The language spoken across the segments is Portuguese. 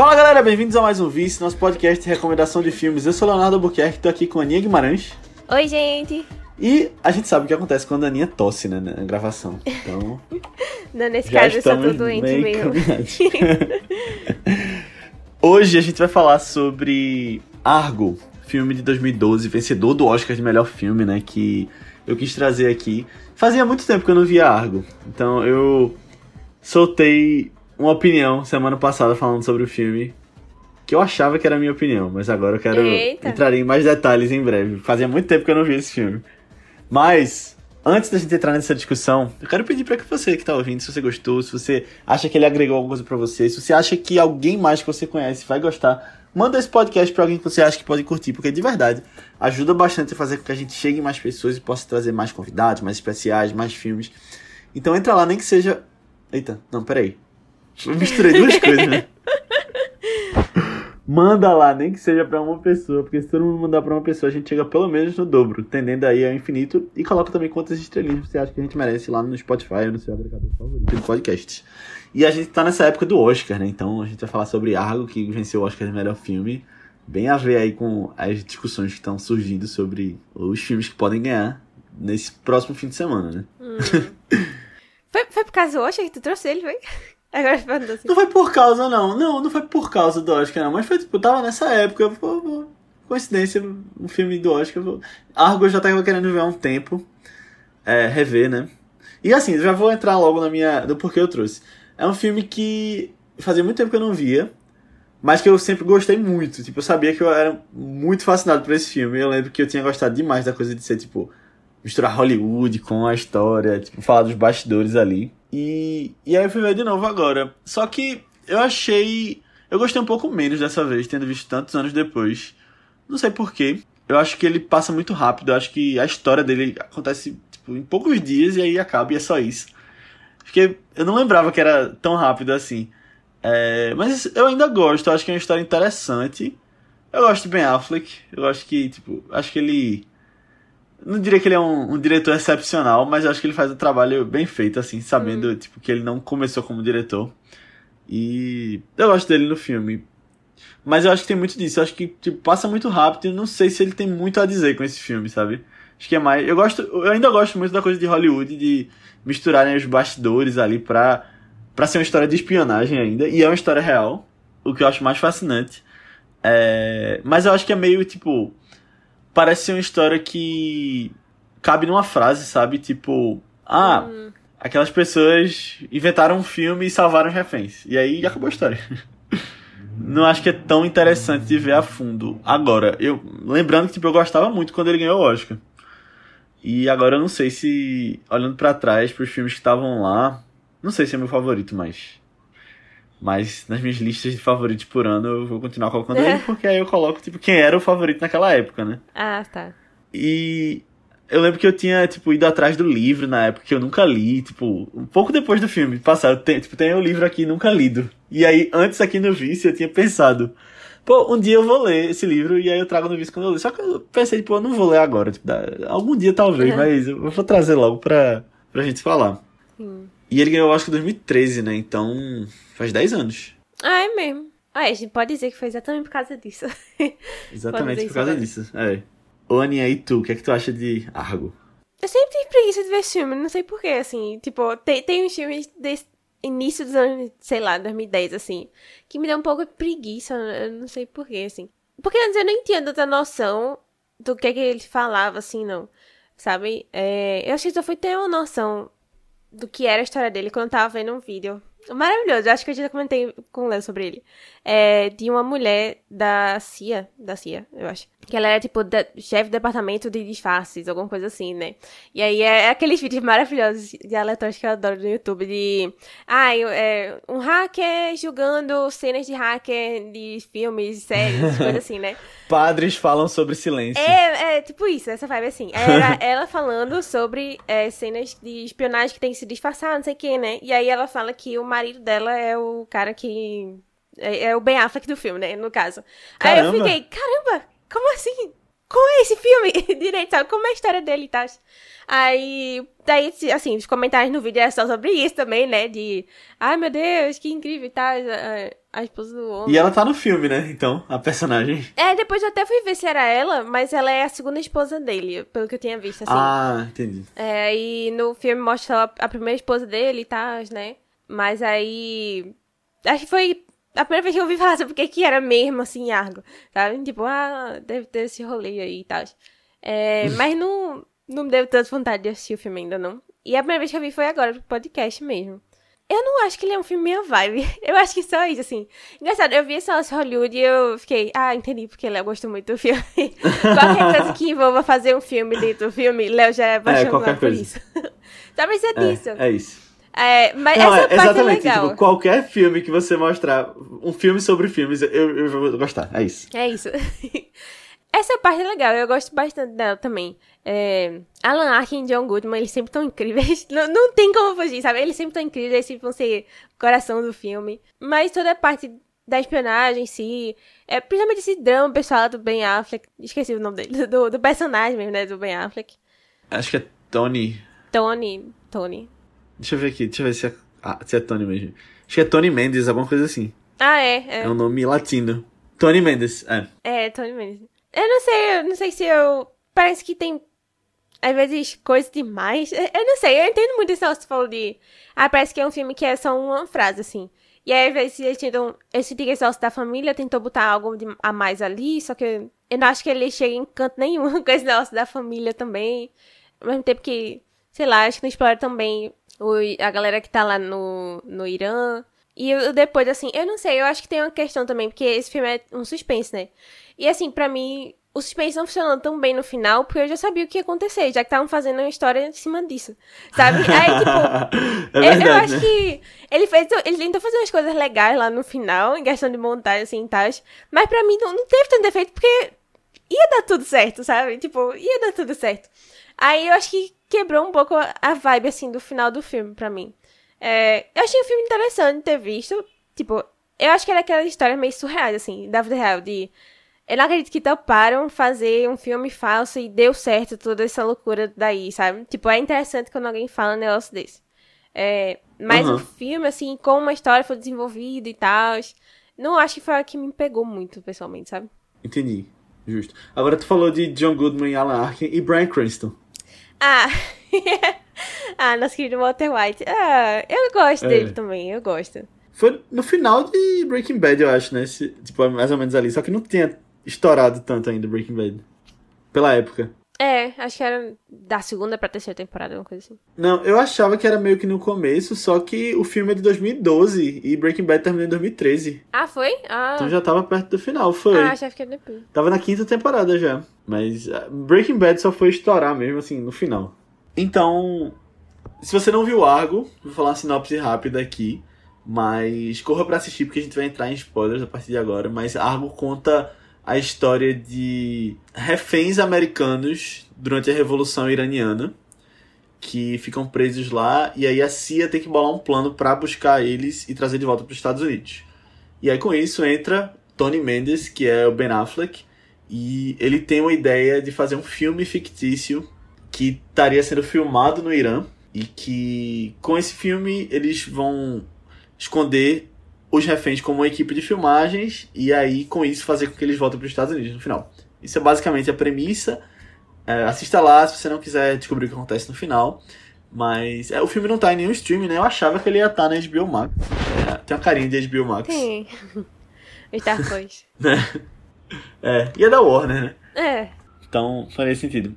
Fala galera, bem-vindos a mais um Vice, nosso podcast de recomendação de filmes. Eu sou Leonardo Albuquerque, tô aqui com a Aninha Guimarães. Oi, gente! E a gente sabe o que acontece quando a Aninha tosse, né, na gravação. Então. Não, nesse caso eu só tô doente mesmo. Hoje a gente vai falar sobre Argo, filme de 2012, vencedor do Oscar de melhor filme, né? Que eu quis trazer aqui. Fazia muito tempo que eu não via Argo, então eu soltei uma opinião semana passada falando sobre o filme. Que eu achava que era a minha opinião, mas agora eu quero Eita. entrar em mais detalhes em breve. Fazia muito tempo que eu não via esse filme. Mas, antes da gente entrar nessa discussão, eu quero pedir pra que você que tá ouvindo, se você gostou, se você acha que ele agregou alguma coisa pra você, se você acha que alguém mais que você conhece vai gostar, manda esse podcast pra alguém que você acha que pode curtir, porque de verdade ajuda bastante a fazer com que a gente chegue em mais pessoas e possa trazer mais convidados, mais especiais, mais filmes. Então entra lá, nem que seja. Eita, não, peraí. Eu misturei duas coisas, né? Manda lá, nem que seja pra uma pessoa, porque se todo mundo mandar pra uma pessoa, a gente chega pelo menos no dobro, tendendo aí ao infinito. E coloca também quantas estrelinhas você acha que a gente merece lá no Spotify ou no seu agregador favorito de podcasts. E a gente tá nessa época do Oscar, né? Então a gente vai falar sobre Argo, que venceu o Oscar de melhor filme. Bem a ver aí com as discussões que estão surgindo sobre os filmes que podem ganhar nesse próximo fim de semana, né? Foi, foi por causa do Oscar que tu trouxe ele, foi? Assim. Não foi por causa, não. Não, não foi por causa do Oscar, não. Mas foi, tipo, tava nessa época. coincidência, um filme do Oscar. vou- Argo eu já tava querendo ver há um tempo. É, rever, né? E assim, já vou entrar logo na minha. do porquê eu trouxe. É um filme que fazia muito tempo que eu não via. Mas que eu sempre gostei muito. Tipo, eu sabia que eu era muito fascinado por esse filme. Eu lembro que eu tinha gostado demais da coisa de ser, tipo, misturar Hollywood com a história, tipo, falar dos bastidores ali. E, e aí eu fui ver de novo agora. Só que eu achei. Eu gostei um pouco menos dessa vez, tendo visto tantos anos depois. Não sei porquê. Eu acho que ele passa muito rápido. Eu acho que a história dele acontece tipo, em poucos dias e aí acaba e é só isso. Porque eu não lembrava que era tão rápido assim. É, mas eu ainda gosto, eu acho que é uma história interessante. Eu gosto de Ben Affleck. Eu acho que, tipo, acho que ele. Não diria que ele é um, um diretor excepcional, mas eu acho que ele faz um trabalho bem feito, assim, sabendo, tipo, que ele não começou como diretor. E eu gosto dele no filme. Mas eu acho que tem muito disso. Eu acho que tipo, passa muito rápido e eu não sei se ele tem muito a dizer com esse filme, sabe? Acho que é mais. Eu gosto. Eu ainda gosto muito da coisa de Hollywood, de misturarem os bastidores ali pra, pra ser uma história de espionagem ainda. E é uma história real. O que eu acho mais fascinante. É, mas eu acho que é meio tipo. Parece ser uma história que cabe numa frase, sabe? Tipo. Ah, Hum, aquelas pessoas inventaram um filme e salvaram os reféns. E aí acabou a história. Não acho que é tão interessante de ver a fundo. Agora, eu lembrando que tipo, eu gostava muito quando ele ganhou o Oscar. E agora eu não sei se, olhando pra trás, pros filmes que estavam lá, não sei se é meu favorito mais. Mas nas minhas listas de favoritos por ano eu vou continuar colocando ele, porque aí eu coloco tipo quem era o favorito naquela época, né? Ah, tá. E eu lembro que eu tinha, tipo, ido atrás do livro na época que eu nunca li, tipo, um pouco depois do filme passar, eu tenho, tipo, tem o livro aqui nunca lido. E aí, antes aqui no Vice, eu tinha pensado, pô, um dia eu vou ler esse livro e aí eu trago no Vice quando eu ler. Só que eu pensei, tipo, eu não vou ler agora, tipo, algum dia talvez, Uhum. mas eu vou trazer logo pra, pra gente falar. Sim. E ele ganhou o Oscar em 2013, né? Então, faz 10 anos. Ah, é mesmo. Ah, a gente pode dizer que foi exatamente por causa disso. Exatamente por causa isso disso. É. Aninha, e tu? O que é que tu acha de Argo? Eu sempre tive preguiça de ver filme, não sei porquê, assim. Tipo, tem, tem uns filmes desse início dos anos, sei lá, 2010, assim, que me dá um pouco de preguiça, eu não sei porquê, assim. Porque antes eu nem tinha tanta noção do que, que ele falava, assim, não. Sabe? É, eu acho que só fui ter uma noção do que era a história dele quando eu tava vendo um vídeo. Maravilhoso, eu acho que eu já comentei com o Léo sobre ele. É, de uma mulher da CIA, da CIA, eu acho. Que ela era, tipo, da- chefe do departamento de disfarces, alguma coisa assim, né? E aí é aqueles vídeos maravilhosos de aleatórios que eu adoro no YouTube de... Ah, eu- é, um hacker julgando cenas de hacker de filmes, séries, coisa assim, né? Padres falam sobre silêncio. É, é tipo isso, essa vibe assim. Era ela falando sobre é, cenas de espionagem que tem que se disfarçar, não sei o que, né? E aí ela fala que o marido dela é o cara que. É, é o Ben Affleck do filme, né? No caso. Aí eu Caramba. fiquei, caramba, como assim? como é esse filme direito, sabe? Como é a história dele e tal. Aí, daí, assim, os comentários no vídeo é só sobre isso também, né? De, ai meu Deus, que incrível e tal. A, a esposa do homem. E ela tá no filme, né? Então, a personagem. É, depois eu até fui ver se era ela, mas ela é a segunda esposa dele, pelo que eu tinha visto, assim. Ah, entendi. É, e no filme mostra a primeira esposa dele e tal, né? Mas aí. Acho que foi a primeira vez que eu ouvi falar sobre o que, que era mesmo, assim, Argo. Sabe? Tipo, ah, deve ter esse rolê aí e tal. É, mas não, não me deu tanta vontade de assistir o filme ainda, não. E a primeira vez que eu vi foi agora, pro podcast mesmo. Eu não acho que ele é um filme meio vibe. Eu acho que só isso, assim. Engraçado, eu vi esse nosso Hollywood e eu fiquei, ah, entendi porque Léo gostou muito do filme. qualquer coisa que envolva fazer um filme dentro do filme, Léo já é apaixonado é, por coisa. isso. Só precisa é, disso. É isso. É, mas não, essa é, parte é exatamente, é legal. Tipo, qualquer filme que você mostrar, um filme sobre filmes, eu, eu vou gostar. É isso. É isso. essa parte é legal, eu gosto bastante dela também. É, Alan Arkin e John Goodman, eles sempre estão incríveis. Não, não tem como fugir, sabe? Eles sempre estão incríveis, eles sempre vão ser o coração do filme. Mas toda a parte da espionagem em si, é, principalmente esse drama pessoal do Ben Affleck. Esqueci o nome dele, do, do personagem mesmo, né? Do Ben Affleck. Acho que é Tony. Tony. Tony. Deixa eu ver aqui, deixa eu ver se é, ah, se é Tony mesmo. Acho que é Tony Mendes, alguma coisa assim. Ah, é, é. É um nome latino. Tony Mendes, é. É, Tony Mendes. Eu não sei, eu não sei se eu. Parece que tem. Às vezes, coisa demais. Eu não sei, eu entendo muito isso que você falou de. Ah, parece que é um filme que é só uma frase, assim. E aí, às vezes, eles tentam. Esse Tigre Sócio da Família tentou botar algo de, a mais ali, só que eu não acho que ele chega em canto nenhum com esse negócio da família também. Ao mesmo tempo que, sei lá, acho que não explora também o, a galera que tá lá no, no Irã. E eu, depois, assim, eu não sei, eu acho que tem uma questão também, porque esse filme é um suspense, né? E assim, para mim, o suspense não funcionou tão bem no final, porque eu já sabia o que ia acontecer, já que estavam fazendo uma história em cima disso. Sabe? Aí, tipo. é verdade, eu, eu, acho né? que ele fez. Ele tentou fazer umas coisas legais lá no final, em questão de montagem, assim e tal. Mas pra mim não, não teve tanto defeito, porque ia dar tudo certo, sabe? Tipo, ia dar tudo certo. Aí eu acho que quebrou um pouco a vibe, assim, do final do filme pra mim. É, eu achei o filme interessante ter visto. Tipo, eu acho que era aquela história meio surreal, assim, da vida real, de... Eu não acredito que toparam fazer um filme falso e deu certo toda essa loucura daí, sabe? Tipo, é interessante quando alguém fala um negócio desse. É, mas uhum. o filme, assim, como a história foi desenvolvida e tal, não acho que foi a que me pegou muito, pessoalmente, sabe? Entendi. Justo. Agora tu falou de John Goodman, Alan Arkin e Brian Cranston. Ah, ah, nosso querido Walter White. Ah, eu gosto é. dele também, eu gosto. Foi no final de Breaking Bad, eu acho, né? Esse, tipo, mais ou menos ali. Só que não tinha estourado tanto ainda Breaking Bad. Pela época. É, acho que era da segunda pra terceira temporada, uma coisa assim. Não, eu achava que era meio que no começo, só que o filme é de 2012 e Breaking Bad terminou em 2013. Ah, foi? Ah. Então já tava perto do final, foi. Ah, que era depois. Tava na quinta temporada já. Mas ah, Breaking Bad só foi estourar mesmo, assim, no final. Então, se você não viu Argo, vou falar uma sinopse rápida aqui. Mas corra para assistir porque a gente vai entrar em spoilers a partir de agora. Mas Argo conta a história de reféns americanos durante a Revolução Iraniana que ficam presos lá e aí a CIA tem que bolar um plano para buscar eles e trazer de volta para os Estados Unidos. E aí com isso entra Tony Mendes, que é o Ben Affleck, e ele tem uma ideia de fazer um filme fictício que estaria sendo filmado no Irã e que com esse filme eles vão esconder os reféns como uma equipe de filmagens e aí com isso fazer com que eles voltem para os Estados Unidos no final. Isso é basicamente a premissa. É, assista lá se você não quiser descobrir o que acontece no final. Mas é, o filme não tá em nenhum streaming, né? Eu achava que ele ia estar tá na HBO Max. É, tem uma carinha de HBO Max. Tem. Star Wars. né? É, e é da Warner, né? É. Então faria sentido.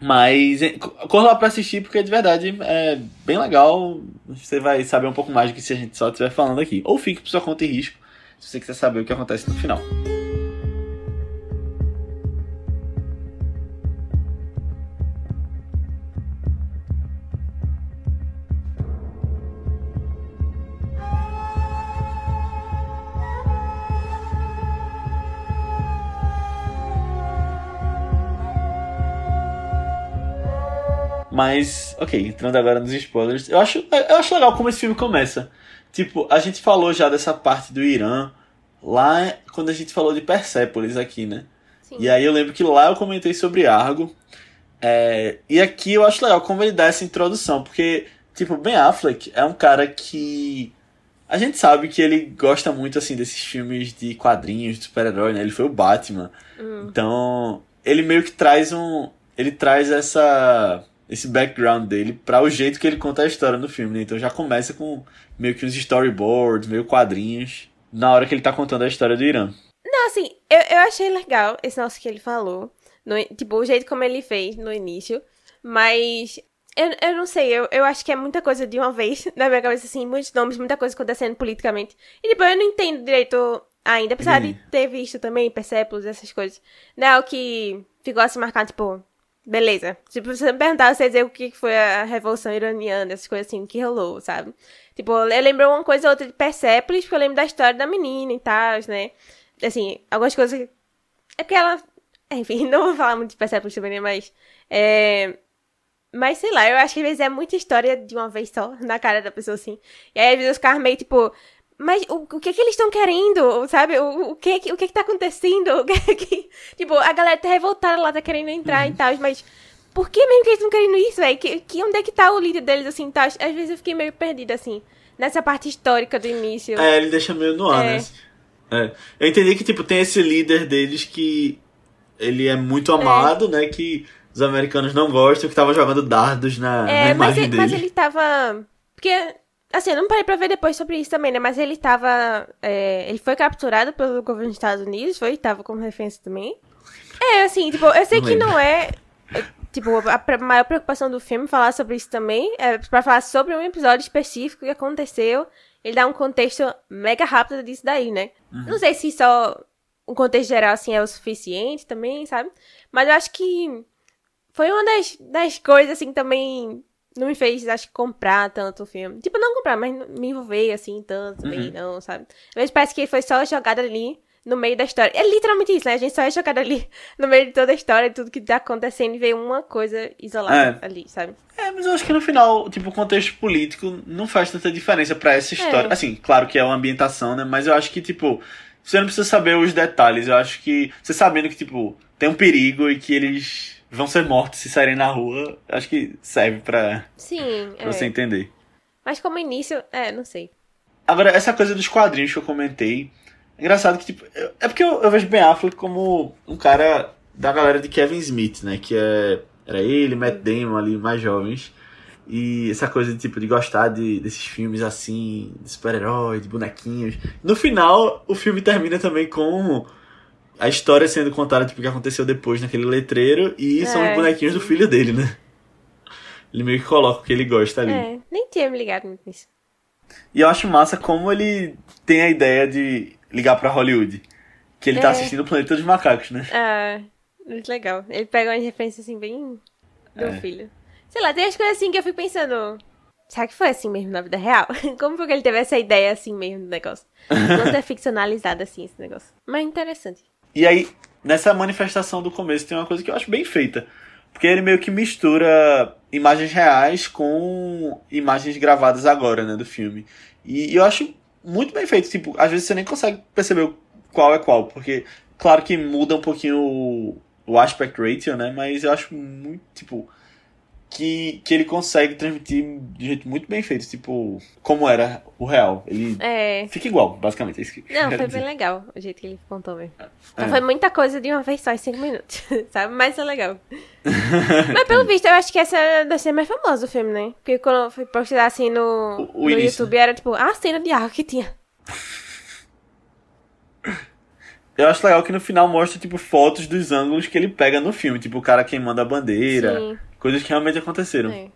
Mas corra lá pra assistir, porque de verdade é bem legal. Você vai saber um pouco mais do que se a gente só estiver falando aqui. Ou fique por sua conta e risco, se você quiser saber o que acontece no final. Mas, ok, entrando agora nos spoilers, eu acho, eu acho legal como esse filme começa. Tipo, a gente falou já dessa parte do Irã lá quando a gente falou de Persepolis aqui, né? Sim. E aí eu lembro que lá eu comentei sobre Argo. É, e aqui eu acho legal como ele dá essa introdução, porque, tipo, Ben Affleck é um cara que. A gente sabe que ele gosta muito, assim, desses filmes de quadrinhos, de super-herói, né? Ele foi o Batman. Então, ele meio que traz um. Ele traz essa. Esse background dele para o jeito que ele conta a história no filme, né? Então já começa com meio que uns storyboards, meio quadrinhos, na hora que ele tá contando a história do Irã. Não, assim, eu, eu achei legal esse nosso que ele falou. No, tipo, o jeito como ele fez no início. Mas eu, eu não sei, eu, eu acho que é muita coisa de uma vez na minha cabeça, assim, muitos nomes, muita coisa acontecendo politicamente. E tipo, eu não entendo direito ainda, apesar de ter visto também Persepolis, essas coisas. Não é o que ficou assim marcado, tipo, beleza. Tipo, você me perguntar, você dizer o que foi a Revolução Iraniana, essas coisas assim, que rolou, sabe? Tipo, eu lembro uma coisa ou outra de Persepolis, porque eu lembro da história da menina e tal, né? Assim, algumas coisas. É porque ela. Enfim, não vou falar muito de Persepolis também, né? Mas. É... Mas sei lá, eu acho que às vezes é muita história de uma vez só, na cara da pessoa assim. E aí às vezes os caras meio tipo. Mas o, o que que eles estão querendo, sabe? O, o, que, o que que tá acontecendo? O que que... Tipo, a galera tá revoltada lá, tá querendo entrar e tal, mas... Por que mesmo que eles estão querendo isso, velho? Que, que, onde é que tá o líder deles, assim, tal? Às vezes eu fiquei meio perdida, assim, nessa parte histórica do início. É, ele deixa meio no ar, É. né? É. Eu entendi que, tipo, tem esse líder deles que ele é muito amado, né? Que os americanos não gostam, que tava jogando dardos na, na É, mas, imagem ele, dele. mas ele tava. Porque, assim, eu não parei pra ver depois sobre isso também, né? Mas ele tava. é, ele foi capturado pelo governo dos Estados Unidos, foi? Tava como referência também. É, assim, tipo, eu sei Não que lembro. não é. é, Tipo, a maior preocupação do filme falar sobre isso também. É pra falar sobre um episódio específico que aconteceu. Ele dá um contexto mega rápido disso daí, né? Uhum. Não sei se só um contexto geral, assim, é o suficiente também, sabe? Mas eu acho que foi uma das, das coisas, assim, também não me fez, acho que, comprar tanto o filme. Tipo, não comprar, mas me envolver, assim, tanto Uhum. não, sabe? Às vezes parece que foi só jogado ali no meio da história. É literalmente isso, né? A gente só é jogado ali no meio de toda a história, de tudo que tá acontecendo e vê uma coisa isolada É. ali, sabe? É, mas eu acho que no final, tipo, o contexto político não faz tanta diferença pra essa história. É. Assim, claro que é uma ambientação, né? Mas eu acho que, tipo, você não precisa saber os detalhes. Eu acho que você sabendo que, tipo, tem um perigo e que eles vão ser mortos se saírem na rua, acho que serve pra, Sim, pra é. você entender. Mas como início, é, não sei. Agora, essa coisa dos quadrinhos que eu comentei, é engraçado que, tipo, é porque eu, eu vejo Ben Affleck como um cara da galera de Kevin Smith, né? Que é, era ele, Matt Damon ali, mais jovens. E essa coisa de, tipo, de gostar de, desses filmes assim, de super-herói, de bonequinhos. No final, o filme termina também com a história sendo contada, tipo, o que aconteceu depois naquele letreiro. E são É, os bonequinhos do sim. filho dele, né? Ele meio que coloca o que ele gosta ali. É, nem tinha me ligado muito nisso. E eu acho massa como ele tem a ideia de ligar pra Hollywood. Que ele tá É. assistindo o Planeta dos Macacos, né? Ah, muito legal. Ele pega umas referências assim, bem do É. filho. Sei lá, tem as coisas assim que eu fico pensando. Será que foi assim mesmo na vida real? Como foi que ele teve essa ideia assim mesmo do negócio? Quanto é ficcionalizado assim esse negócio. Mas interessante. E aí, nessa manifestação do começo, tem uma coisa que eu acho bem feita. Porque ele meio que mistura imagens reais com imagens gravadas agora, né, do filme. E eu acho muito bem feito. Tipo, às vezes você nem consegue perceber qual é qual. Porque, claro que muda um pouquinho o, o aspect ratio, né? Mas eu acho muito, tipo... Que, que ele consegue transmitir de jeito muito bem feito. Tipo, como era o real. Ele É. fica igual, basicamente. É isso que eu Não, foi dizer. bem legal o jeito que ele contou mesmo. É. Então foi muita coisa de uma vez só em cinco minutos, sabe? Mas é legal. Mas pelo visto, eu acho que essa deve ser mais famosa do filme, né? Porque quando eu fui procurar assim no, O- o no início, YouTube, era tipo, a cena de água que tinha. Eu acho legal que no final mostra, tipo, fotos dos ângulos que ele pega no filme. Tipo, o cara queimando a bandeira. Sim. Coisas que realmente aconteceram. É.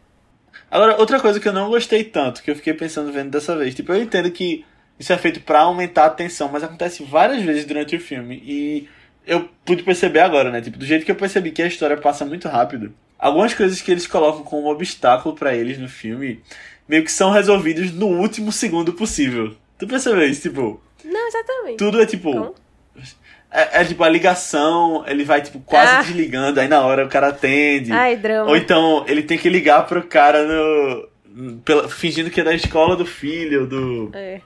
Agora, outra coisa que eu não gostei tanto, que eu fiquei pensando vendo dessa vez. Tipo, eu entendo que isso é feito pra aumentar a tensão, mas acontece várias vezes durante o filme. E eu pude perceber agora, né? Tipo, do jeito que eu percebi que a história passa muito rápido. Algumas coisas que eles colocam como obstáculo pra eles no filme, meio que são resolvidos no último segundo possível. Tu percebeu isso? Tipo, Não, exatamente. tudo é tipo... É, é tipo a ligação, ele vai tipo quase Ah. desligando, aí na hora o cara atende. Ai, drama. Ou então ele tem que ligar pro cara no. pela- fingindo que é da escola do filho, do, É.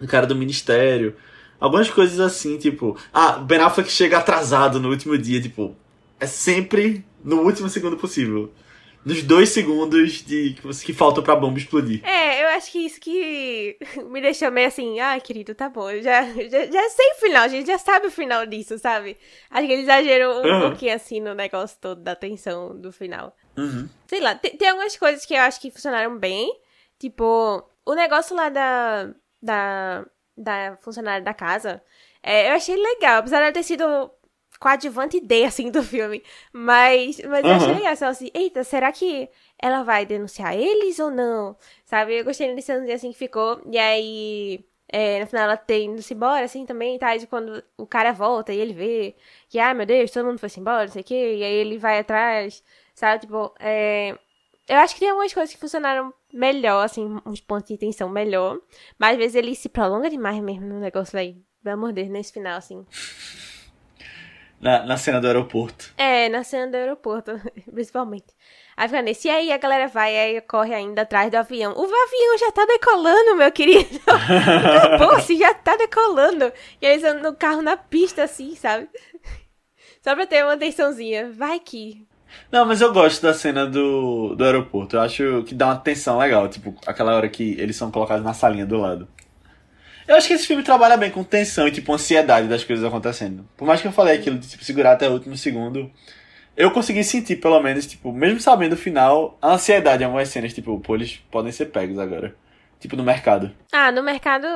do cara do ministério. Algumas coisas assim, tipo, ah, Ben Affleck chega atrasado no último dia, tipo, é sempre no último segundo possível. Nos dois segundos de que, faltam pra bomba explodir. É, eu acho que isso que me deixou meio assim, ah, querido, tá bom, eu já, já, já sei o final, a gente já sabe o final disso, sabe? Acho que ele exagerou um Uhum. pouquinho assim no negócio todo da tensão do final. Uhum. Sei lá, tem, tem algumas coisas que eu acho que funcionaram bem. Tipo, o negócio lá da. da. da funcionária da casa. é, eu achei legal, apesar de ela ter sido coadjuvante D, assim, do filme. Mas, mas eu achei legal, assim, eita, será que ela vai denunciar eles ou não? Sabe? Eu gostei desse lance assim que ficou. E aí. é, no final ela tem indo-se embora, assim, também, tá? De quando o cara volta e ele vê que, ai meu Deus, todo mundo foi-se embora, não sei o quê. E aí ele vai atrás, sabe? Tipo, é... Eu acho que tem algumas coisas que funcionaram melhor, assim, uns pontos de tensão melhor. Mas às vezes ele se prolonga demais mesmo no negócio, aí. Pelo amor de Deus, nesse final, assim. Na, na cena do aeroporto. É, na cena do aeroporto, principalmente. Aí fica nesse, e aí a galera vai, aí corre ainda atrás do avião. O avião já tá decolando, meu querido. Se já tá decolando. E eles andam no carro na pista, assim, sabe? Só pra ter uma tensãozinha. Vai que. Não, mas eu gosto da cena do, do aeroporto. Eu acho que dá uma tensão legal, tipo, aquela hora que eles são colocados na salinha do lado. Eu acho que esse filme trabalha bem com tensão e, tipo, ansiedade das coisas acontecendo. Por mais que eu falei aquilo de, tipo, segurar até o último segundo, eu consegui sentir, pelo menos, tipo, mesmo sabendo o final, a ansiedade em algumas cenas, tipo, pô, eles podem ser pegos agora. Tipo, no mercado. Ah, no mercado.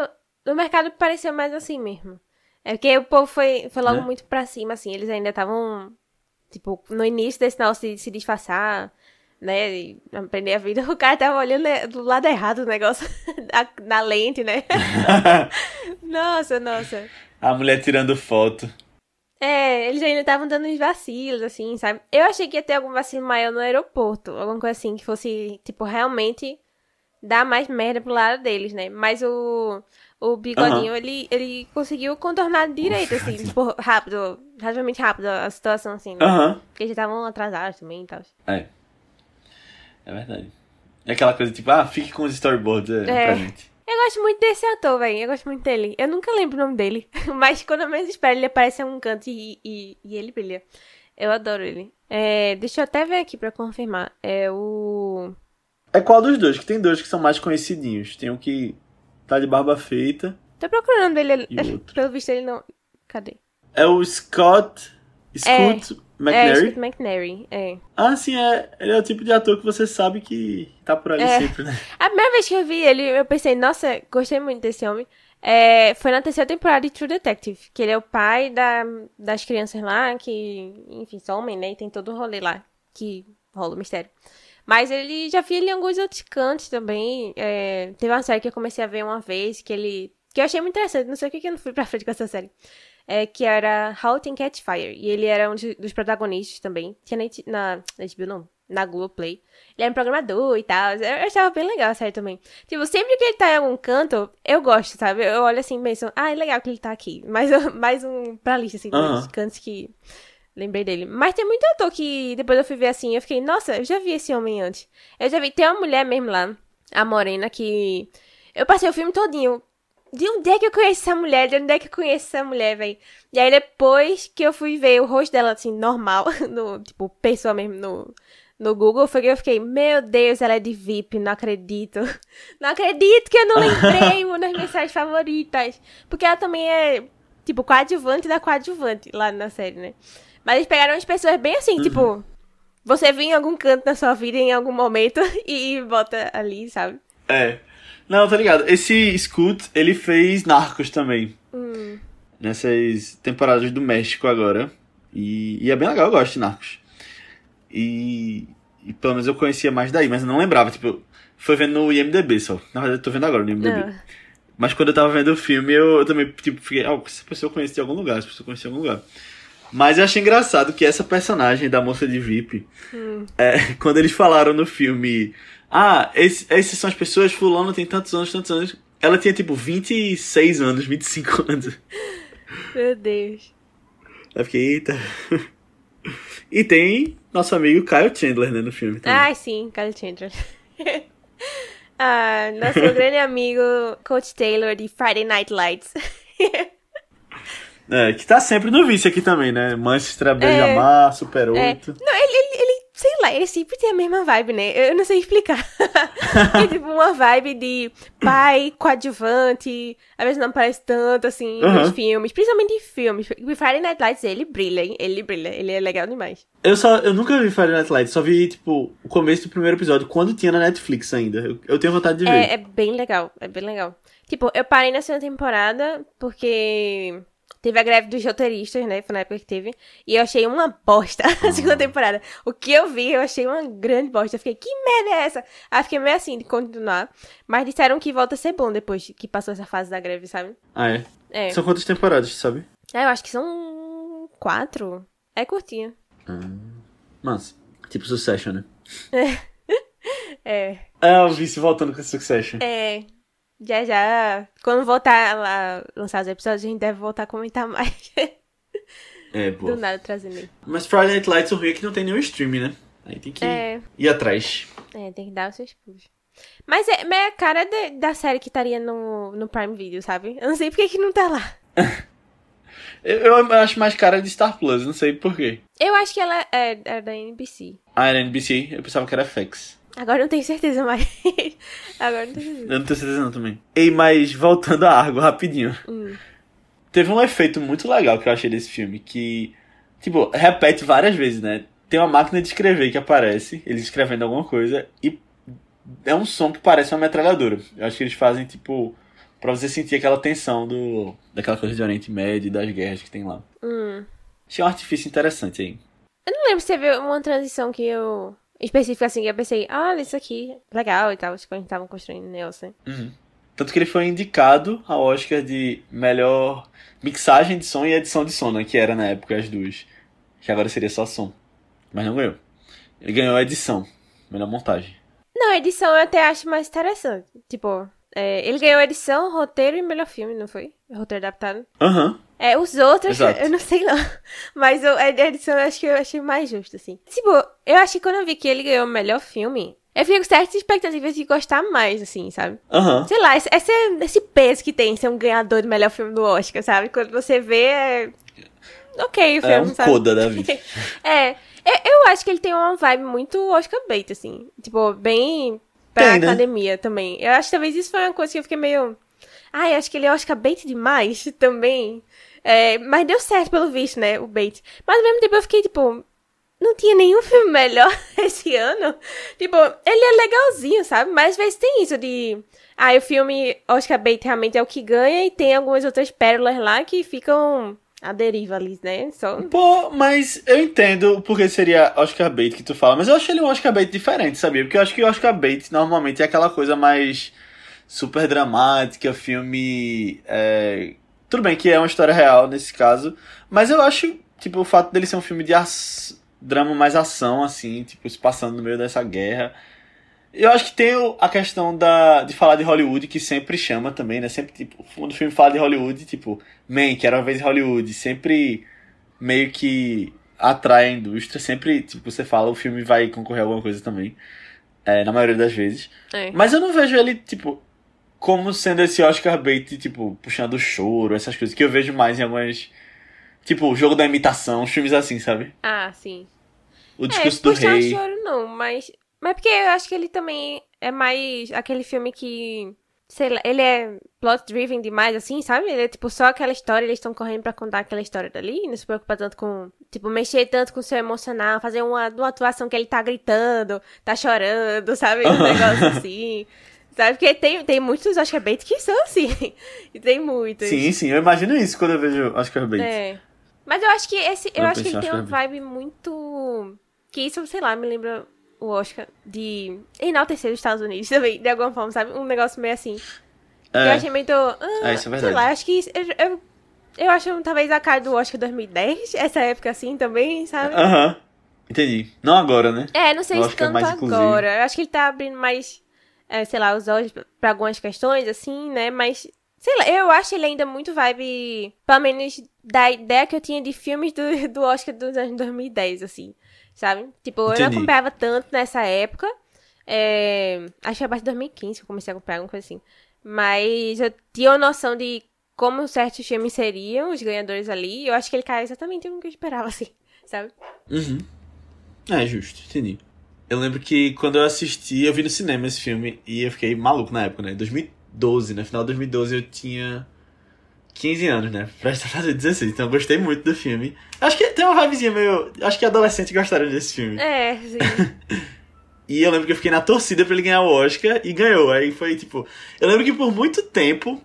No mercado pareceu mais assim mesmo. É porque o povo foi, foi logo Né? muito pra cima, assim. Eles ainda estavam, tipo, no início desse sinal se, se disfarçar, né? E aprender a vida. O cara tava olhando né, do lado errado o negócio, da, da lente, né? nossa, nossa. a mulher tirando foto. É, eles ainda estavam dando uns vacilos, assim, sabe? Eu achei que ia ter algum vacilo maior no aeroporto. Alguma coisa assim, que fosse, tipo, realmente dar mais merda pro lado deles, né? Mas o, o bigodinho, ele, ele conseguiu contornar direito, assim, tipo, rápido, relativamente rápido a situação, assim, né? Aham. Porque eles estavam atrasados também e tal. É. É verdade. É aquela coisa tipo, ah, fique com os storyboards é, É. pra gente. Eu gosto muito desse ator, velho. Eu gosto muito dele. Eu nunca lembro o nome dele. Mas quando eu menos espero, ele aparece em um canto e, e, e ele brilha. Eu adoro ele. É, deixa eu até ver aqui pra confirmar. É o. É qual dos dois? Que tem dois que são mais conhecidinhos. Tem um que tá de barba feita. Tô procurando. E outro? Pelo visto, ele não. Cadê? É o Scott. Scoot É, McNary. Scott McNary. É. Ah, sim, é. Ele é o tipo de ator que você sabe que tá por ali É. sempre, né? A primeira vez que eu vi ele, eu pensei, nossa, gostei muito desse homem. É, foi na terceira temporada de True Detective, que ele é o pai da, das crianças lá, que, enfim, somem, né? E tem todo o rolê lá, que rola o mistério. Mas ele já vi ele em alguns outros cantos também. É, teve uma série que eu comecei a ver uma vez, que ele. que eu achei muito interessante, não sei o que que eu não fui pra frente com essa série. É, que era How to Catch Fire. E ele era um de- dos protagonistas também. Tinha na, na, na HBO, não. Na Globoplay. Ele era um programador e tal. Eu, achava bem legal a série também. Tipo, sempre que ele tá em algum canto, eu gosto, sabe? Eu olho assim e penso, ah, é legal que ele tá aqui. Mais, um- mais um pra lista, assim, Aham. dos cantos que lembrei dele. Mas tem muito ator que depois eu fui ver assim, eu fiquei, nossa, eu já vi esse homem antes. Eu já vi, tem uma mulher mesmo lá, a Morena, que. Eu passei o filme todinho. De onde é que eu conheço essa mulher? De onde é que eu conheço essa mulher, velho? E aí depois que eu fui ver o rosto dela, assim, normal, no, tipo, pessoa mesmo no, no Google, foi que eu fiquei, meu Deus, ela é de VIP, não acredito. Não acredito que eu não lembrei uma das minhas séries favoritas. Porque ela também é, tipo, coadjuvante da coadjuvante lá na série, né? Mas eles pegaram as pessoas bem assim, tipo, você viu em algum canto da sua vida em algum momento e bota ali, sabe? É. Não, tá ligado. Esse Scoot, ele fez Narcos também. Hum. Nessas temporadas do México agora. E, e é bem legal, eu gosto de Narcos. E, e pelo menos eu conhecia mais daí, mas eu não lembrava. Tipo, foi vendo no IMDB só. Na verdade, eu tô vendo agora no IMDB. Não. Mas quando eu tava vendo o filme, eu, eu também, tipo, fiquei, ah, essa pessoa eu conheci de algum lugar, essa pessoa eu conheci de algum lugar. Mas eu achei engraçado que essa personagem da moça de VIP, é, quando eles falaram no filme, ah, esse, essas são as pessoas, fulano tem tantos anos, tantos anos, ela tinha tipo 26 anos, 25 anos. Meu Deus. Eu fiquei, eita. E tem nosso amigo Kyle Chandler, né, no filme também. Ai, sim, Kyle Chandler. ah, nosso grande amigo Coach Taylor de Friday Night Lights. É, que tá sempre no vice aqui também, né? Manchester, Beija-Mar, Super 8. É. Não, ele, sei lá, ele sempre tem a mesma vibe, né? Eu não sei explicar. é tipo uma vibe de pai, coadjuvante, às vezes não aparece tanto, assim, Uhum. nos filmes. Principalmente em filmes. O Friday Night Lights, ele brilha, hein? Ele brilha, ele é legal demais. Eu, só, eu nunca vi Friday Night Lights, só vi, tipo, o começo do primeiro episódio, quando tinha na Netflix ainda. Eu, eu tenho vontade de ver. É, é bem legal, é bem legal. Tipo, eu parei na segunda temporada porque teve a greve dos roteiristas, né? Foi na época que teve. E eu achei uma bosta a segunda temporada. O que eu vi, eu achei uma grande bosta. Eu fiquei, que merda é essa? Aí fiquei meio assim de continuar. Mas disseram que volta a ser bom depois que passou essa fase da greve, sabe? Ah, é? É. São quantas temporadas, sabe? É, eu acho que são quatro. É curtinha. Mas, tipo Succession, né? É. É, o vice voltando com Succession. É. Já já. Quando voltar lá lançar os episódios, a gente deve voltar a comentar mais. É, Do boa. nada trazendo. Mas Friday Night Lights, o ruim é que não tem nenhum stream, né? Aí tem que É. ir atrás. É, tem que dar os seus pulos. Mas é, mas é a cara de- da série que estaria no, no Prime Video, sabe? Eu não sei por que que não tá lá. Eu, eu acho mais cara de Star Plus, não sei porquê. Eu acho que ela é, é da NBC. Ah, era NBC, eu pensava que era FX. Agora eu não tenho certeza mais. Agora eu não tenho certeza. Eu não tenho certeza não também. Ei, mas voltando a Argo, rapidinho. Hum. Teve um efeito muito legal que eu achei desse filme, que, tipo, repete várias vezes, né? Tem uma máquina de escrever que aparece, eles escrevendo alguma coisa, e é um som que parece uma metralhadora. Eu acho que eles fazem, tipo, pra você sentir aquela tensão do daquela coisa de Oriente Médio e das guerras que tem lá. Hum. Achei um artifício interessante aí. Eu não lembro se teve uma transição que eu. Específica assim, eu pensei, ah, isso aqui, legal e tal. Acho que a gente tava construindo o negócio, né? Tanto que ele foi indicado ao Oscar de melhor mixagem de som e edição de som, né? Que era na época as duas. Que agora seria só som. Mas não ganhou. Ele ganhou a edição. Melhor montagem. Não, edição eu até acho mais interessante. Tipo, é, ele ganhou edição, roteiro e melhor filme, não foi? Roteiro adaptado. Aham. É, os outros, Exato. eu não sei não. Mas eu- a edição eu acho que eu achei mais justo, assim. Tipo, eu acho que quando eu vi que ele ganhou o melhor filme, eu fiquei com certas expectativas de gostar mais, assim, sabe? Aham. Sei lá, esse, esse, esse peso que tem ser um ganhador do melhor filme do Oscar, sabe? Quando você vê, é... Ok o filme, É um sabe? coda da vida. é, eu, eu acho que ele tem uma vibe muito Oscar bait, assim. Tipo, bem pra Tem, né? academia também. Eu acho que talvez isso foi uma coisa que eu fiquei meio... Ai, acho que ele é Oscar bait demais também. É, mas deu certo pelo visto, né, o bait. Mas ao mesmo tempo eu fiquei, tipo... Não tinha nenhum filme melhor esse ano. Tipo, ele é legalzinho, sabe? Mas às vezes tem isso de... Ah, o filme Oscar bait realmente é o que ganha e tem algumas outras pérolas lá que ficam à deriva ali, né? Só... Pô, mas eu entendo porque seria Oscar bait que tu fala, mas eu achei ele um Oscar bait diferente, sabia? Porque eu acho que o Oscar bait normalmente é aquela coisa mais super dramática, filme. é, Tudo bem que é uma história real nesse caso, mas eu acho, tipo, o fato dele ser um filme de drama mais ação, assim, tipo, se passando no meio dessa guerra. Eu acho que tem a questão da, de falar de Hollywood, que sempre chama também, né? Sempre, tipo, quando o filme fala de Hollywood, tipo, Man, que era uma vez Hollywood, sempre meio que atrai a indústria. Sempre, tipo, você fala, o filme vai concorrer a alguma coisa também. É, na maioria das vezes. É. Mas eu não vejo ele, tipo, como sendo esse Oscar bait, tipo, puxando o choro, essas coisas, que eu vejo mais em algumas. Tipo, o jogo da imitação, filmes assim, sabe? Ah, sim. O É, discurso do puxar rei. choro não, mas... Mas porque eu acho que ele também é mais aquele filme que... Sei lá, ele é plot-driven demais, assim, sabe? Ele é, tipo, só aquela história, eles estão correndo pra contar aquela história dali, não se preocupa tanto com... Tipo, mexer tanto com o seu emocional, fazer uma, uma atuação que ele tá gritando, tá chorando, sabe? Um negócio assim... Sabe? Porque tem, tem muitos Oscar bait que são assim. E tem muitos. Sim, sim, eu imagino isso quando eu vejo Oscar bait. É. Mas eu acho que esse. Eu Eu acho que ele pensei, tem uma que vibe muito. Que isso, sei lá, me lembra o Oscar de enaltecer os Estados Unidos também, de alguma forma, sabe? Um negócio meio assim. Eu É, achei meio. ah, É, isso é verdade. Sei lá, acho que isso, eu, eu, eu acho talvez a cara do Oscar 2010, essa época assim também, sabe? Aham. Entendi. Não agora, né? É, não sei Eu se que é tanto mais agora. Eu acho que ele tá abrindo mais, é, sei lá, os olhos pra algumas questões, assim, né? Mas, sei lá, eu acho ele ainda muito vibe, pelo menos da ideia que eu tinha de filmes do, do Oscar dos anos 2010, assim, sabe? Tipo, eu não acompanhava tanto nessa época. É, acho que a partir de 2015 que eu comecei a acompanhar alguma coisa assim. Mas eu tinha uma noção de como certos filmes seriam os ganhadores ali, eu acho que ele caiu exatamente no que eu esperava, assim, sabe? Uhum. É, justo, entendi. Eu lembro que quando eu assisti, eu vi no cinema esse filme e eu fiquei maluco na época, né? 2012, né? Final de 2012 eu tinha 15 anos, né? Pra estar fazendo 16, então eu gostei muito do filme. Acho que tem uma vibezinha meio. Acho que adolescentes gostaram desse filme. É, sim. E eu lembro que eu fiquei na torcida pra ele ganhar o Oscar e ganhou. Aí foi tipo. Eu lembro que por muito tempo,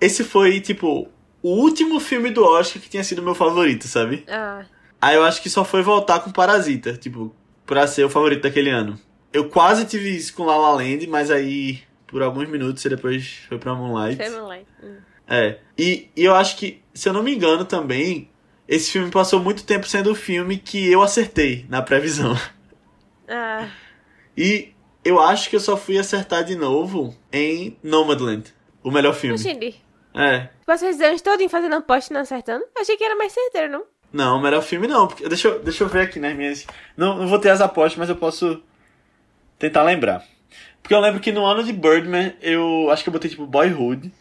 esse foi, tipo, o último filme do Oscar que tinha sido meu favorito, sabe? ah, Aí eu acho que só foi voltar com Parasita, tipo, pra ser o favorito daquele ano. Eu quase tive isso com La La Land, mas aí, por alguns minutos, e depois foi pra Moonlight. foi Moonlight. Hum. É. E, e eu acho que, se eu não me engano também, esse filme passou muito tempo sendo o filme que eu acertei na previsão. Ah, E eu acho que eu só fui acertar de novo em Nomadland, o melhor filme. Oxindi. É. Passou esses anos todos fazendo aposta e não acertando? Achei que era mais certeiro, não? Não, o melhor filme não. Porque, deixa, eu, deixa eu ver aqui nas minhas. Não, não vou ter as apostas, mas eu posso tentar lembrar. Porque eu lembro que no ano de Birdman, eu acho que eu botei tipo Boyhood.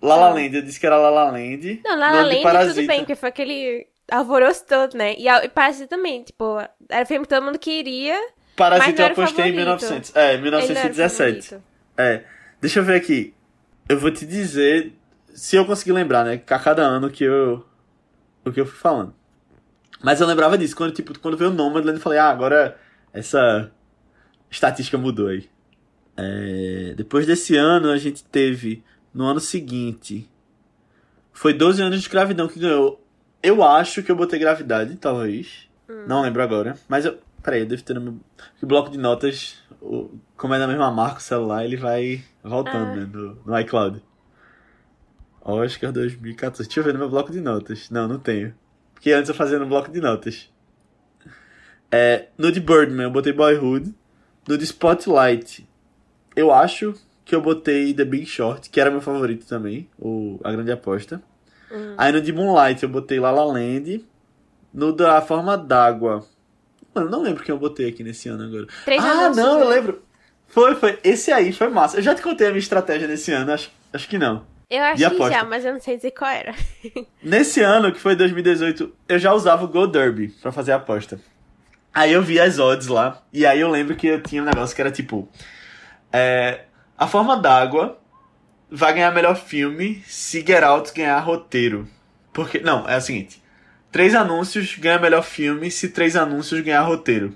La La Land, eu disse que era La La Land. Não, ano de Land tudo bem, porque foi aquele alvoroço todo, né? E, e Parasita também, tipo, era filme que todo mundo queria, Parasita eu apostei em favorito. 1900. É, ele não era o 1917. favorito. É. Deixa eu ver aqui. Eu vou te dizer, se eu conseguir lembrar, né? A cada ano que eu. O que eu fui falando. Mas eu lembrava disso. Quando, tipo, quando veio o Nomadland, eu falei, ah, agora essa estatística mudou aí. É, depois desse ano, a gente teve, no ano seguinte, foi 12 anos de escravidão que ganhou. Eu acho que eu botei gravidade, talvez. Não lembro agora. Mas eu. Peraí, eu devo ter no meu. O bloco de notas, o- como é da mesma marca o celular, ele vai voltando, Ah. né? No, no iCloud. Oscar 2014. Deixa eu ver no meu bloco de notas. Não, não tenho. Porque antes eu fazia no bloco de notas. É, no de Birdman eu botei Boyhood. No de Spotlight, eu acho que eu botei The Big Short, que era meu favorito também, o A Grande Aposta. Hum. Aí no de Moonlight eu botei La La Land. No da Forma d'Água. Mano, não lembro quem eu botei aqui nesse ano agora. Três ah, anúncios, não, eu lembro. Foi, foi. Esse aí foi massa. Eu já te contei a minha estratégia nesse ano, acho, acho que não. Eu acho que já, mas eu não sei dizer qual era. Nesse ano, que foi 2018, eu já usava o Go Derby pra fazer a aposta. Aí eu vi as odds lá, e aí eu lembro que eu tinha um negócio que era tipo: é, A Forma d'Água vai ganhar melhor filme se Get Out ganhar roteiro. Porque, não, é o seguinte: três anúncios ganha melhor filme se três anúncios ganhar roteiro.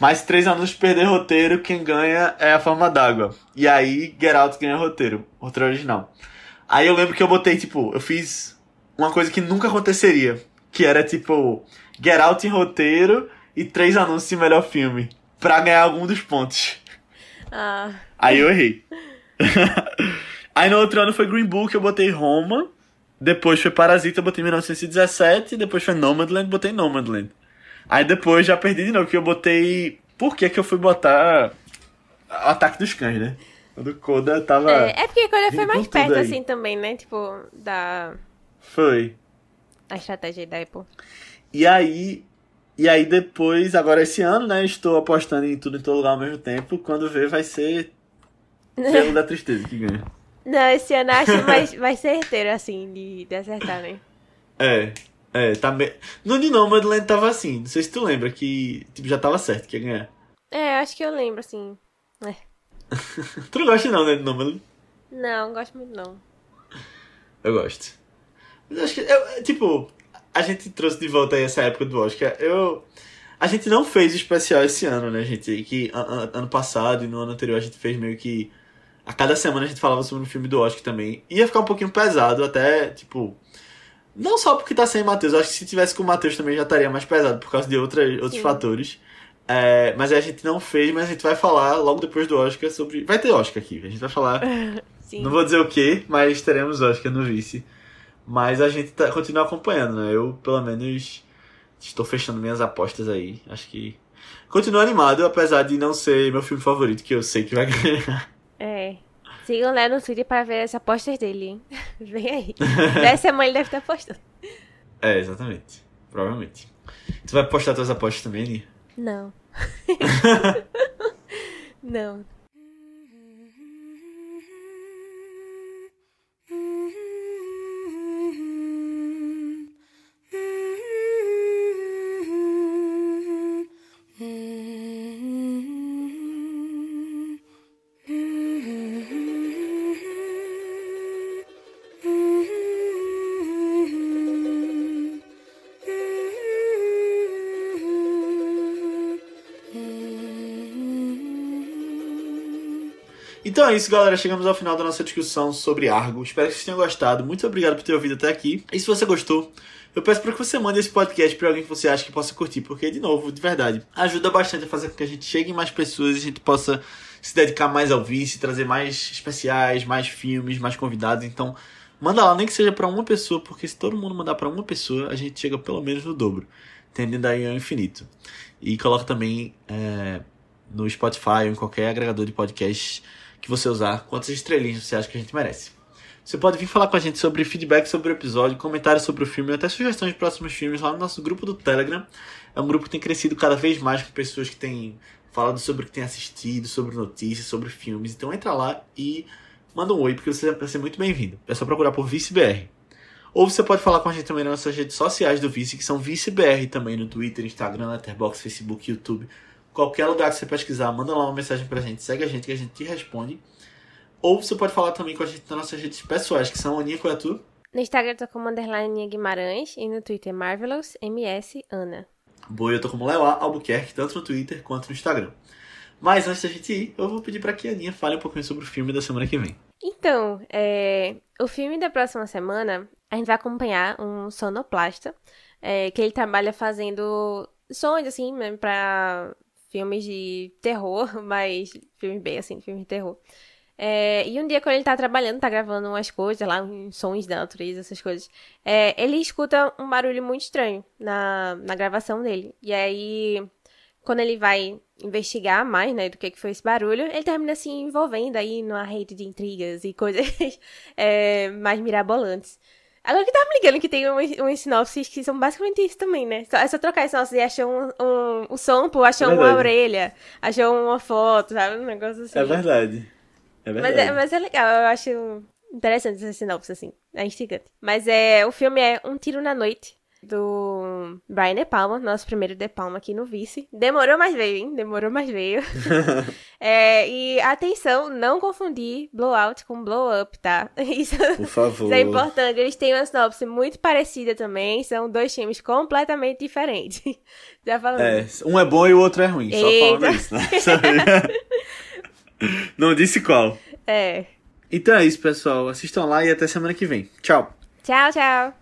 Mas três anúncios perder roteiro, quem ganha é a Forma d'Água. E aí Get Out ganha roteiro, roteiro original. Aí eu lembro que eu botei, tipo, eu fiz uma coisa que nunca aconteceria. Que era, tipo, Get Out em roteiro e três anúncios em melhor filme. Pra ganhar algum dos pontos. Ah, Aí eu errei. Aí no outro ano foi Green Book, eu botei Roma. Depois foi Parasita, eu botei 1917. Depois foi Nomadland, botei Nomadland. Aí depois já perdi de novo, que eu botei... Por que que eu fui botar Ataque dos Cães, né? Quando Koda tava... é, é porque quando foi mais perto, aí. assim, também, né? Tipo, da Foi. a estratégia da Apple. E aí, e aí depois, agora esse ano, né, estou apostando em tudo em todo lugar ao mesmo tempo. Quando ver, vai ser Pelo da Tristeza que ganha. Não, esse ano acho mais, mais certeiro, assim, de, de acertar, né? É, é, tá bem. No de Nomadland tava assim, não sei se tu lembra que tipo, já tava certo que ia ganhar. É, acho que eu lembro, assim. É. Tu não gosta não, né, de Nomadland? Não, não gosto muito, não. Eu gosto. Mas acho que, eu, tipo, a gente trouxe de volta aí essa época do Oscar. Eu. A gente não fez especial esse ano, né, gente? Que an- an- ano passado e no ano anterior a gente fez meio que. A cada semana a gente falava sobre um filme do Oscar também. Ia ficar um pouquinho pesado, até, tipo. Não só porque tá sem Matheus, eu acho que se tivesse com o Matheus também já estaria mais pesado por causa de outra, outros Sim. fatores. É, mas a gente não fez, mas a gente vai falar logo depois do Oscar sobre. Vai ter Oscar aqui, a gente vai falar Sim. não vou dizer o que, mas teremos Oscar no vice. Mas a gente tá, continua acompanhando, né? Eu, pelo menos, estou fechando minhas apostas aí. Acho que. Continuo animado, apesar de não ser meu filme favorito, que eu sei que vai ganhar. É. Sigam lá no Twitter para ver as apostas dele, hein? Vem aí. Dessa semana ele deve estar postando. É, exatamente. Provavelmente. Tu vai postar tuas apostas também, Ni? Não. não. É isso, galera. Chegamos ao final da nossa discussão sobre Argo. Espero que vocês tenham gostado. Muito obrigado por ter ouvido até aqui. E se você gostou, eu peço para que você mande esse podcast para alguém que você acha que possa curtir, porque, de novo, de verdade, ajuda bastante a fazer com que a gente chegue em mais pessoas e a gente possa se dedicar mais ao vice, trazer mais especiais, mais filmes, mais convidados. Então, manda lá, nem que seja para uma pessoa, porque se todo mundo mandar para uma pessoa, a gente chega pelo menos no dobro, tendendo aí ao infinito. E coloca também é, no Spotify ou em qualquer agregador de podcast que você usar, quantas estrelinhas você acha que a gente merece. Você pode vir falar com a gente sobre feedback sobre o episódio, comentários sobre o filme, até sugestões de próximos filmes lá no nosso grupo do Telegram. É um grupo que tem crescido cada vez mais com pessoas que têm falado sobre o que têm assistido, sobre notícias, sobre filmes. Então entra lá e manda um oi, porque você vai ser muito bem-vindo. É só procurar por ViceBR. Ou você pode falar com a gente também nas nossas redes sociais do Vice, que são ViceBR também no Twitter, Instagram, Letterboxd, Facebook, YouTube. Qualquer lugar que você pesquisar, manda lá uma mensagem pra gente, segue a gente que a gente te responde. Ou você pode falar também com a gente nas nossas redes pessoais, que são Aninha, tua? No Instagram eu tô como underline Guimarães e no Twitter Marvelous MS Ana. Boa, eu tô como Leoa Albuquerque, tanto no Twitter quanto no Instagram. Mas antes da gente ir, eu vou pedir para que a Aninha fale um pouquinho sobre o filme da semana que vem. Então, é, o filme da próxima semana, a gente vai acompanhar um sonoplasta, é, que ele trabalha fazendo sons, assim, né, pra filmes de terror, mas filmes bem, assim, filmes de terror. É, e um dia, quando ele tá trabalhando, tá gravando umas coisas lá, uns sons da natureza, essas coisas, é, ele escuta um barulho muito estranho na, na gravação dele. E aí, quando ele vai investigar mais, né, do que, que foi esse barulho, ele termina se envolvendo aí numa rede de intrigas e coisas é, mais mirabolantes. Agora que tava me ligando que tem umas sinopses que são basicamente isso também, né? É só trocar as sinopses e achar um, um, um sample, achar é uma orelha, achar uma foto, sabe? Um negócio assim. É verdade. É verdade. Mas é, mas é legal, eu acho interessante essa sinopse, assim. É instigante. Mas é, o filme é Um Tiro na Noite, do Brian De Palma, nosso primeiro De Palma aqui no Vice. Demorou, mas veio, hein? Demorou, mas veio. é, e atenção, não confundir Blowout com Blow Up, tá? Isso, Por favor. Isso é importante. Eles têm uma sinopse muito parecida também. São dois filmes completamente diferentes. Já falando. É, um é bom e o outro é ruim. Só falando isso, né? Não disse qual. É. Então é isso, pessoal. Assistam lá e até semana que vem. Tchau. Tchau, tchau.